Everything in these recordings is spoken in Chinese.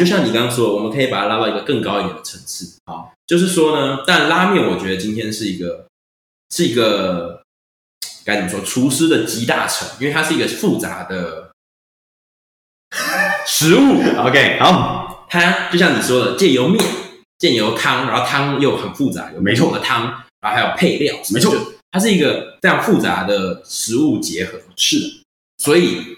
就像你刚刚说的，我们可以把它拉到一个更高一点的层次。啊，就是说呢，但拉面我觉得今天是一个是一个该怎么说，厨师的集大成，因为它是一个复杂的食物。OK，好，它就像你说的，借由面，借由汤，然后汤又很复杂，有没错的汤，然后还有配料，没错它是一个非常复杂的食物结合。是的，所以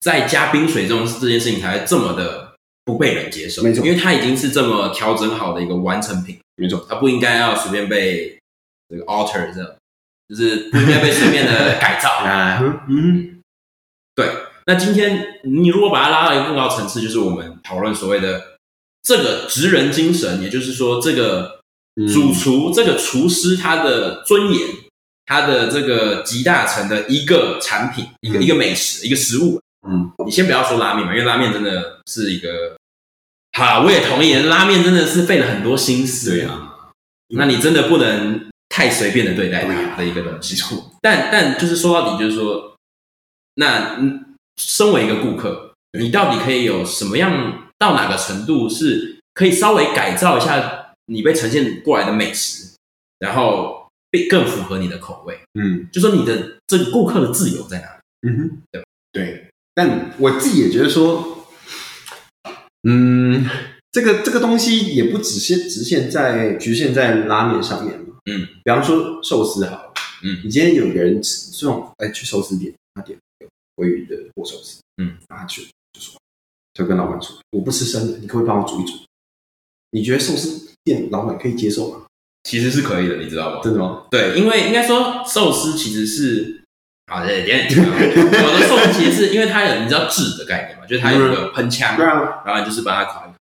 在加冰水这种这件事情才会这么的不被人接受，没错。因为他已经是这么调整好的一个完成品，没错，他不应该要随便被这个 alter 这样，就是不应该被随便的改造。啊，嗯，对，那今天你如果把它拉到一个更高层次，就是我们讨论所谓的这个职人精神，也就是说，这个嗯。主厨、这个厨师他的尊严，他的这个集大成的一个产品，一个、嗯。一个美食，一个食物。嗯，你先不要说拉面嘛，因为拉面真的是一个，好，我也同意，拉面真的是费了很多心思。对啊，那你真的不能太随便的对待它的一个东西。但但就是说到底，就是说，那嗯，身为一个顾客，你到底可以有什么样到哪个程度是可以稍微改造一下你被呈现过来的美食，然后被更符合你的口味？嗯就说你的这个顾客的自由在哪里？嗯哼，对吧对，但我自己也觉得说，嗯，这个这个东西也不只是局限在局限在拉面上面嘛，嗯，比方说寿司好了，嗯你今天有一个人吃这种，哎，去寿司店，他点鲑鱼的握寿司，嗯，然后他去就说，就跟老板说，我不吃生的，你可不可以帮我煮一煮？你觉得寿司店老板可以接受吗？其实是可以的，你知道吗？真的吗？对，因为应该说寿司其实是啊，对，点点，我的寿司其实是因为它有你知道制的概念嘛，就是它有一个喷枪，对啊，然后你就是把它烤一烤。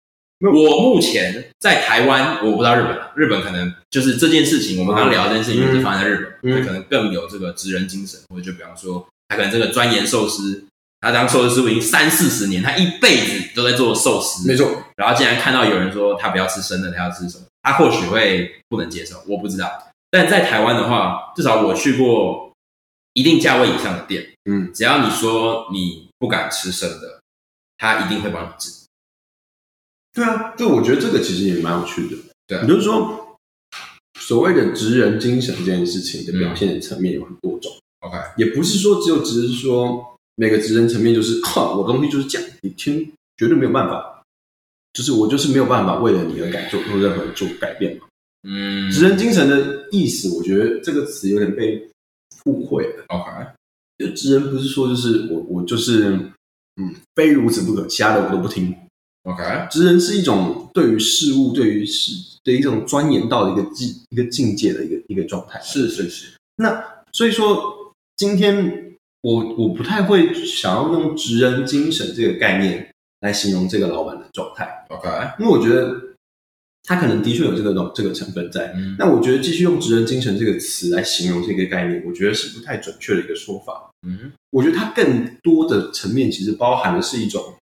我目前在台湾，我不知道日本啊，日本可能就是这件事情，我们刚刚聊的这件事情就是发生在日本，可能更有这个职人精神，或者就比方说，他可能这个钻研寿司，他当寿司师傅已经三四十年，他一辈子都在做寿司，没错，然后竟然看到有人说他不要吃生的，他要吃什么，他或许会不能接受，我不知道。但在台湾的话，至少我去过一定价位以上的店，嗯，只要你说你不敢吃生的，他一定会帮你治。对啊，就我觉得这个其实也蛮有趣的。对啊也就是说，所谓的职人精神这件事情的表现的层面有很多种，OK，也不是说只有只是说每个职人层面就是，哈，我的东西就是这样，你听绝对没有办法，就是我就是没有办法为了你而改做做任何做改变嘛。嗯职人精神的意思，我觉得这个词有点被误会了。，OK，就职人不是说就是我我就是嗯非如此不可，其他的我都不听。OK，职人是一种对于事物、对于事的一种钻研到的一个境一个境界的一个一个状态。是是是，那所以说，今天我我不太会想要用职人精神这个概念来形容这个老板的状态，OK，因为我觉得他可能的确有这个东这个成分在。嗯那我觉得继续用职人精神这个词来形容这个概念，我觉得是不太准确的一个说法。嗯我觉得它更多的层面其实包含的是一种，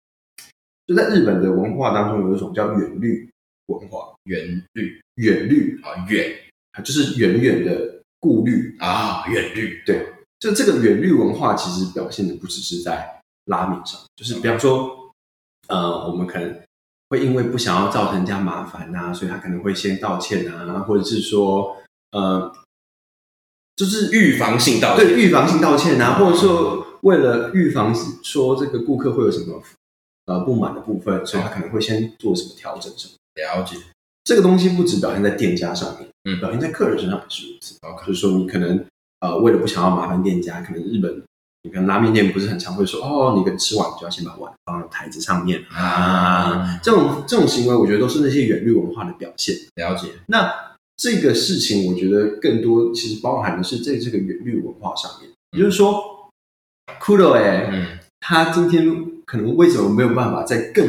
就在日本的文化当中有一种叫远虑文化，远虑远虑啊，远就是远远的顾虑。啊，远虑，对就这个远虑文化，其实表现的不只是在拉面上，就是比方说，呃，我们可能会因为不想要造成人家麻烦啊，所以他可能会先道歉啊，或者是说，呃，就是预防性道歉，对预防性道歉啊，或者说为了预防说这个顾客会有什么呃不满的部分，所以他可能会先做什么调整什么。了解这个东西不只表现在店家上面，嗯表现在客人身上也是如此。就是说你可能呃为了不想要麻烦店家，可能日本你跟拉面店不是很常会说哦，你跟吃完就要先把碗放到台子上面。啊，啊，这种这种行为，我觉得都是那些远虑文化的表现。了解，那这个事情，我觉得更多其实包含的是在这个远虑文化上面，也就是说，Kudo 哎，嗯。他今天可能为什么没有办法再更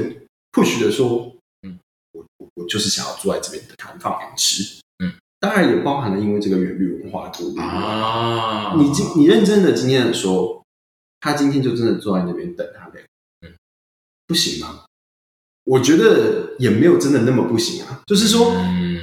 push 的说，嗯，我我我就是想要坐在这边的摊放给你吃，嗯，当然也包含了因为这个远虑文化的顾虑。啊，你今你认真的今天的说，他今天就真的坐在那边等他的，嗯，不行吗？我觉得也没有真的那么不行啊，就是说，嗯。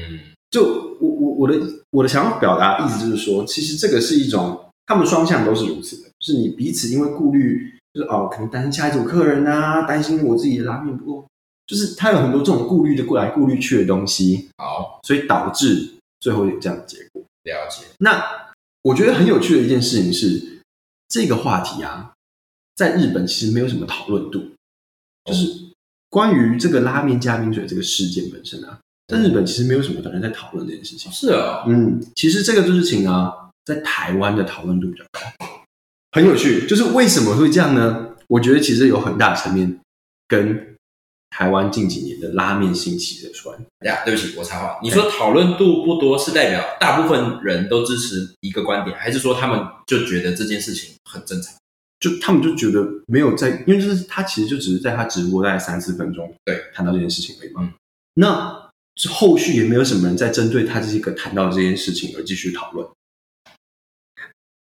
就我我我的我的想要表达的意思就是说，其实这个是一种他们双向都是如此的，就是你彼此因为顾虑，就是哦，可能担心下一组客人啊，担心我自己的拉面不够。就是他有很多这种顾虑的过来顾虑去的东西，好。所以导致最后有这样的结果。了解。那我觉得很有趣的一件事情是，这个话题啊，在日本其实没有什么讨论度，就是关于这个拉面加冰水这个事件本身啊，在日本其实没有什么人在讨论这件事情。是啊，嗯，其实这个事情啊，在台湾的讨论度比较高，很有趣。就是为什么会这样呢？我觉得其实有很大层面跟台湾近几年的拉面兴起有关。呀，对不起，我插话。你说讨论度不多，是代表大部分人都支持一个观点，还是说他们就觉得这件事情很正常？就他们就觉得没有在，因为就是他其实就只是在他直播大概三四分钟，对，谈到这件事情而已嘛。嗯那后续也没有什么人在针对他这个谈到这件事情而继续讨论。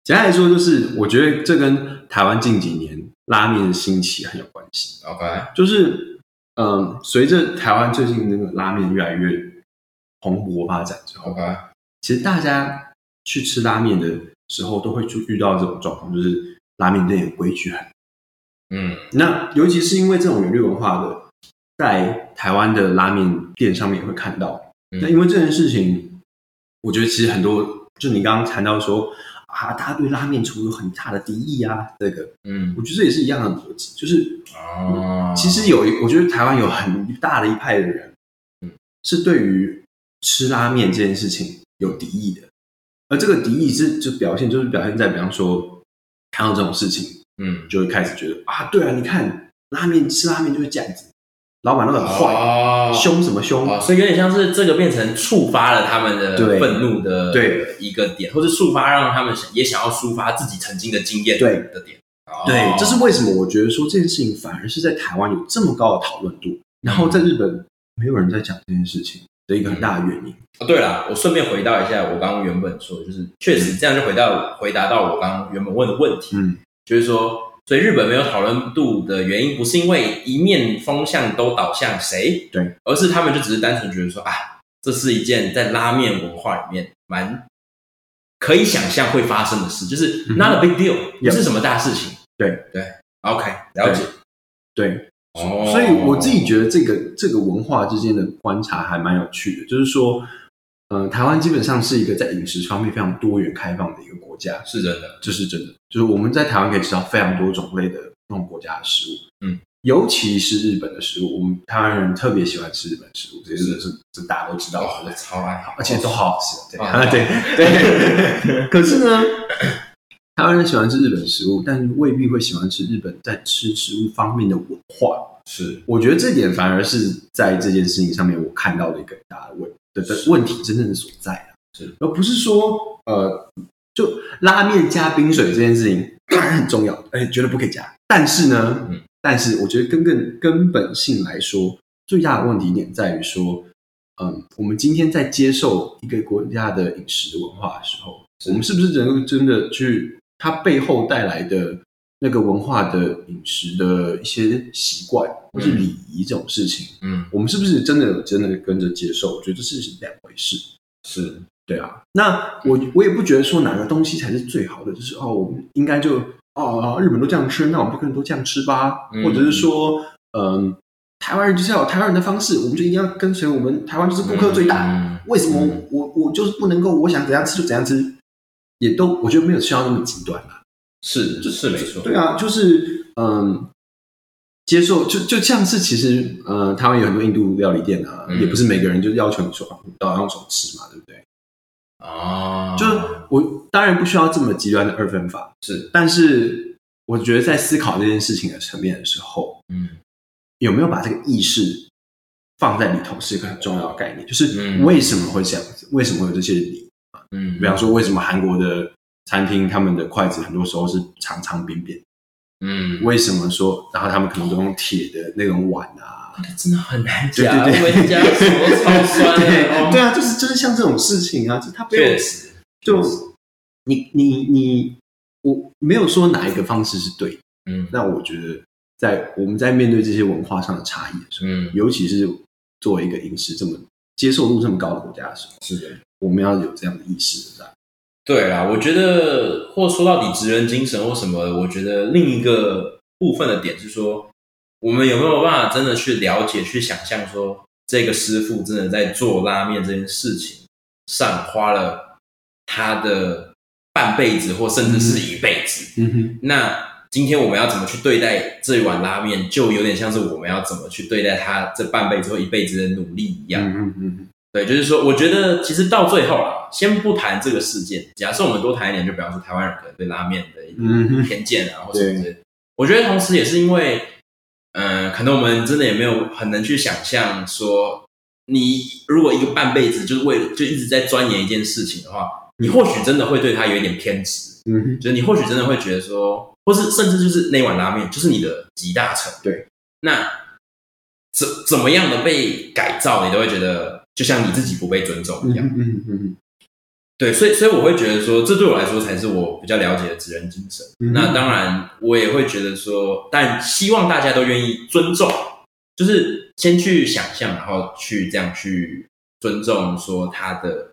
简单来说，就是我觉得这跟台湾近几年拉面的兴起很有关系。OK，就是嗯，随着台湾最近那个拉面越来越蓬勃发展之后，OK，其实大家去吃拉面的时候，都会就遇到这种状况，就是拉面店的规矩很嗯那尤其是因为这种原律文化的，在台湾的拉面店上面也会看到。嗯那因为这件事情，我觉得其实很多，就你刚刚谈到说啊，大家对拉面厨有很大的敌意啊，这个嗯。我觉得这也是一样的逻辑，就是哦，其实有一，我觉得台湾有很大的一派的人，嗯是对于吃拉面这件事情有敌意的，而这个敌意是就表现就是表现在，比方说看到这种事情，嗯。就会开始觉得啊，对啊，你看拉面吃拉面就是这样子，老板都很坏，哦凶什么凶？哦，所以有点像是这个变成触发了他们的愤怒的对。一个点，或者触发让他们也想要抒发自己曾经的经验对的点。对。哦，这是为什么我觉得说这件事情反而是在台湾有这么高的讨论度，然后在日本没有人在讲这件事情的一个很大的原因。哦，对了，我顺便回答一下我刚刚原本说的，就是确实这样就回到回答到我刚刚原本问的问题，嗯，就是说，所以日本没有讨论度的原因，不是因为一面风向都倒向谁，对，而是他们就只是单纯觉得说，啊，这是一件在拉面文化里面蛮可以想象会发生的事，就是 not a big deal，、不是什么大事情。对。对，OK，了解。对，哦。所以我自己觉得这个这个文化之间的观察还蛮有趣的，就是说，呃，台湾基本上是一个在饮食方面非常多元开放的一个国家，是真的，这是真的。就是我们在台湾可以吃到非常多种类的那种国家的食物，嗯，尤其是日本的食物，我们台湾人特别喜欢吃日本食物，这是是这大家都知道我。超爱，而且都好好吃，对、哦啊，对对。可是呢，台湾人喜欢吃日本食物，但未必会喜欢吃日本在吃食物方面的文化。是。我觉得这点反而是在这件事情上面我看到的一个大的问的的问题真正的所在啊，是。而不是说呃，就拉面加冰水这件事情当然很重要，而且绝对不可以加。但是呢，嗯。但是我觉得根根根本性来说，最大的问题点在于说，嗯，我们今天在接受一个国家的饮食文化的时候，我们是不是能够真的去它背后带来的那个文化的饮食的一些习惯或是礼仪这种事情，嗯我们是不是真的真的跟着接受？我觉得这是两回事。是对啊，那我我也不觉得说哪个东西才是最好的，就是哦，我们应该就哦，日本都这样吃，那我们就跟人都这样吃吧，嗯或者是说，嗯，台湾人就是要有台湾人的方式，我们就一定要跟随我们台湾就是顾客最大，嗯为什么嗯我我就是不能够我想怎样吃就怎样吃，也都我觉得没有需要那么极端啦。是是没错，对啊，就是嗯，接受就就像是其实呃，台湾有很多印度料理店啊，嗯也不是每个人就要求你说啊你都要用手吃嘛，对不对？哦，就是我当然不需要这么极端的二分法，是但是我觉得在思考这件事情的层面的时候，嗯有没有把这个意识放在里头是一个很重要的概念，就是嗯为什么会这样子，为什么会有这些礼？嗯，比方说，为什么韩国的餐厅他们的筷子很多时候是长长扁扁？嗯，为什么说，然后他们可能都用铁的那种碗啊？真的很难讲，对对对家手超酸的，对啊，就是就是像这种事情啊，就他没有确实，就你你你，我没有说哪一个方式是对。嗯那我觉得，在我们在面对这些文化上的差异的时候，嗯，尤其是作为一个饮食这么接受度这么高的国家的时候，是的。我们要有这样的意识在。对啦，我觉得，或说到底，职人精神或什么，我觉得另一个部分的点是说，我们有没有办法真的去了解、去想象说，这个师傅真的在做拉面这件事情上花了他的半辈子，或甚至是一辈子？嗯哼，那今天我们要怎么去对待这一碗拉面，就有点像是我们要怎么去对待他这半辈子或一辈子的努力一样。嗯嗯对，就是说，我觉得其实到最后啊，先不谈这个事件，假设我们多谈一点，就比方说台湾人可能对拉面的一偏见啊，或者什么之类的。我觉得同时也是因为，嗯、可能我们真的也没有很能去想象说，你如果一个半辈子就是为了就一直在钻研一件事情的话，你或许真的会对他有一点偏执，嗯哼，就是你或许真的会觉得说，或是甚至就是那碗拉面就是你的集大成。对，那怎怎么样的被改造，你都会觉得就像你自己不被尊重一样。嗯嗯嗯对，所以所以我会觉得说，这对我来说才是我比较了解的职人精神。嗯那当然，我也会觉得说，但希望大家都愿意尊重，就是先去想象，然后去这样去尊重说他的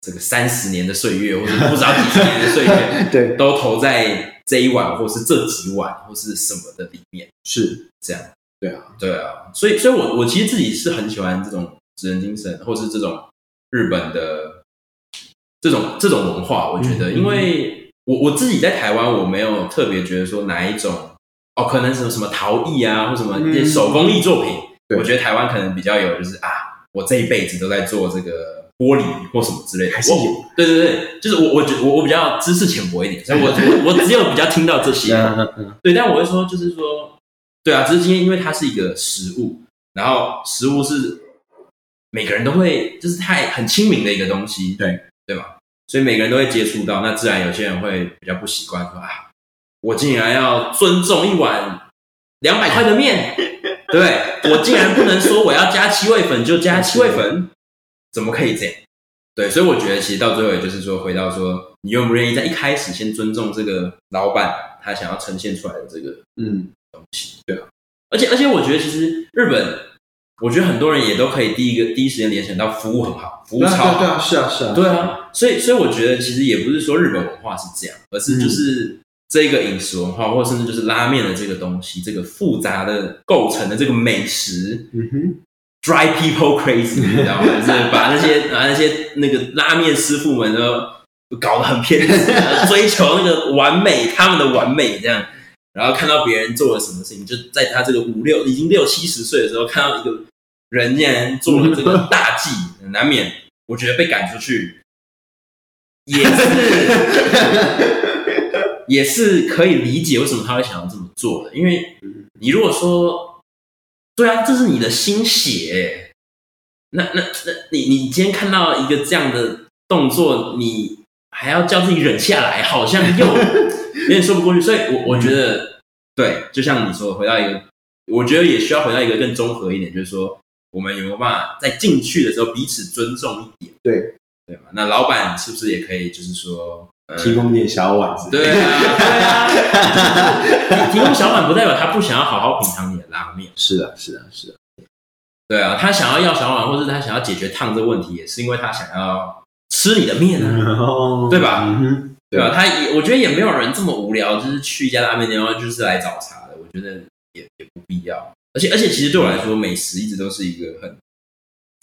这个三十年的岁月，或者不知道几十年的岁月，对，都投在这一碗，或是这几碗，或是什么的里面，是，这样。对啊，对啊，所以，所以我我其实自己是很喜欢这种职人精神，或是这种日本的这种这种文化。我觉得，嗯因为我我自己在台湾，我没有特别觉得说哪一种哦，可能什么什么陶艺啊，或什么一些嗯手工艺作品，对我觉得台湾可能比较有，就是啊，我这一辈子都在做这个玻璃或什么之类的，我还是有对对对，就是我我觉我我比较知识浅薄一点，所以我 我我只有比较听到这些。对，但我会说，就是说，对啊，只是今天因为它是一个食物，然后食物是每个人都会，就是太很亲民的一个东西，对对吧？所以每个人都会接触到，那自然有些人会比较不习惯，说啊，我竟然要尊重一碗两百块的面，对？我竟然不能说我要加七味粉就加七味粉，怎么可以这样？对，所以我觉得其实到最后也就是说，回到说，你愿不愿意在一开始先尊重这个老板他想要呈现出来的这个嗯，东西。对啊，而且而且我觉得其实日本，我觉得很多人也都可以第一个第一时间联想到服务很好，服务超好。对啊，是啊是啊，对啊，所以所以我觉得其实也不是说日本文化是这样，而是就是这个饮食文化，或甚至就是拉面的这个东西，这个复杂的构成的这个美食嗯哼，，drive people crazy，你知道吗？就是把那些把那些那个拉面师傅们都搞得很偏执，追求那个完美，他们的完美这样。然后看到别人做了什么事情，就在他这个五六已经六七十岁的时候，看到一个人竟然做了这个大忌，难免我觉得被赶出去，也是 也是可以理解为什么他会想要这么做的。因为你如果说，对啊，这是你的心血欸，那那那你你今天看到一个这样的动作，你还要叫自己忍下来，好像又 有点说不过去。所以我我觉得，对，就像你说，回到一个，我觉得也需要回到一个更综合一点，就是说，我们有没有办法在进去的时候彼此尊重一点，对，对嘛？那老板是不是也可以，就是说，呃提供点小碗子，对啊，对啊，提 提供小碗不代表他不想要好好品尝你的拉面。是啊是啊是啊，对啊，他想要要小碗，或者他想要解决烫这个问题，也是因为他想要吃你的面啊，哦对吧对吧？他也我觉得也没有人这么无聊，就是去一家拉面店，然后就是来找茬的。我觉得也也不必要。而且而且，其实对我来说，美食一直都是一个很，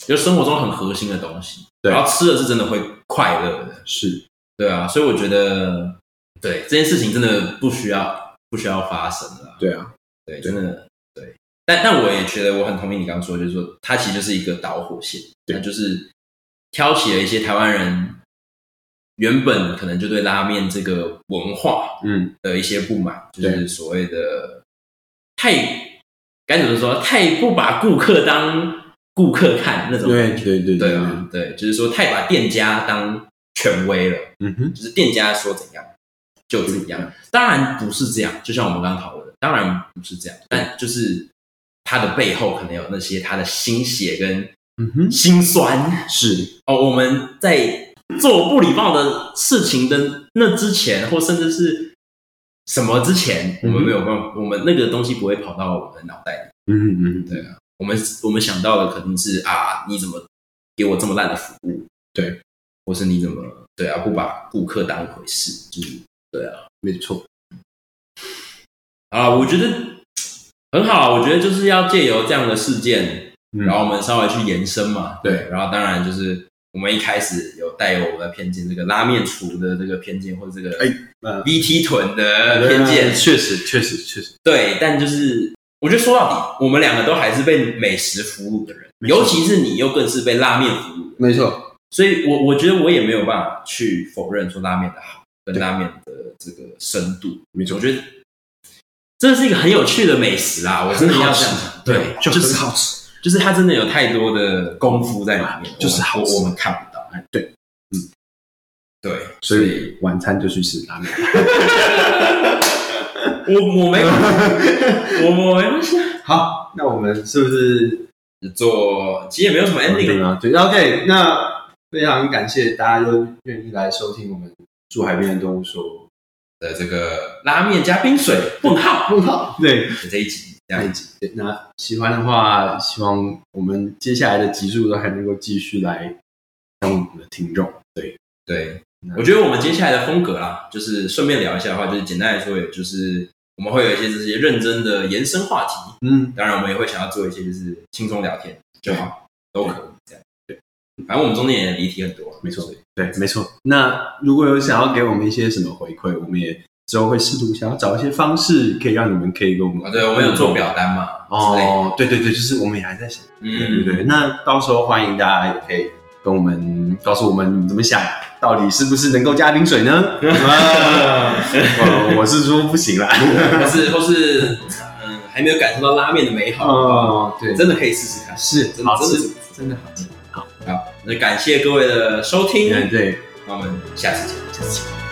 就生活中很核心的东西。对然后吃了是真的会快乐的，是，对啊。所以我觉得，对这件事情真的不需要不需要发生了。对啊，对，真的对。但但我也觉得我很同意你刚刚说，就是说它其实就是一个导火线，对那就是挑起了一些台湾人原本可能就对拉面这个文化嗯，的一些不满，就是所谓的太该怎么说，太不把顾客当顾客看那种对。对对对啊，对，就是说太把店家当权威了。嗯哼，就是店家说怎样就怎样。当然不是这样，就像我们刚刚讨论的，当然不是这样，但就是他的背后可能有那些他的心血跟嗯哼，心酸。是，哦，我们在做不礼貌的事情的那之前，或甚至是什么之前，我们没有办法，我们那个东西不会跑到我们的脑袋里。嗯哼嗯，对啊，我们我们想到的肯定是啊，你怎么给我这么烂的服务？对，或是你怎么对啊，不把顾客当一回事？就是对啊。没错，啊，我觉得很好，我觉得就是要借由这样的事件，嗯然后我们稍微去延伸嘛。对，然后当然就是我们一开始有带有我们的偏见，这个拉面厨的这个偏见，或者这个哎。呃 VT 臀的偏见，确实确实确实，对，但就是我觉得说到底，我们两个都还是被美食俘虏的人，尤其是你又更是被拉面俘虏，没错，所以我我觉得我也没有办法去否认说拉面的好跟拉面的这个深度，没错。我觉得这是一个很有趣的美食啦，我真的要这样讲，对，就就是好吃。就是他真的有太多的功夫在里面，就是好我我们看不到，哎，对，对，所以晚餐就去吃拉面。我我没 我我没关系啊，好，那我们是不是做其实也没有什么 ending 啊。啊？对，OK，那非常感谢大家都愿意来收听我们住海边的动物说。的这个拉面加冰水？问号。问号，对，的这一集，这样那一集。对，那喜欢的话，希望我们接下来的集数都还能够继续来当我们的听众。对，对，我觉得我们接下来的风格啦，就是顺便聊一下的话，就是简单来说，也就是我们会有一些这些认真的延伸话题，嗯，当然我们也会想要做一些就是轻松聊天就好，都可以这样。对，反正我们中间也离题很多，没错对，没错。那如果有想要给我们一些什么回馈，我们也之后会试图想要找一些方式，可以让你们可以跟我们啊，对，我们有做表单嘛，哦，对对对，就是我们也还在想。对对嗯，对，那到时候欢迎大家也可以跟我们告诉我们你们怎么想，到底是不是能够加冰水呢？啊我我是说不行啦。或是或是嗯，还没有感受到拉面的美好，哦，对，真的可以试试看，是真的真的好吃是，真的好吃。好，那感谢各位的收听，嗯对，那我们下次见。下次见。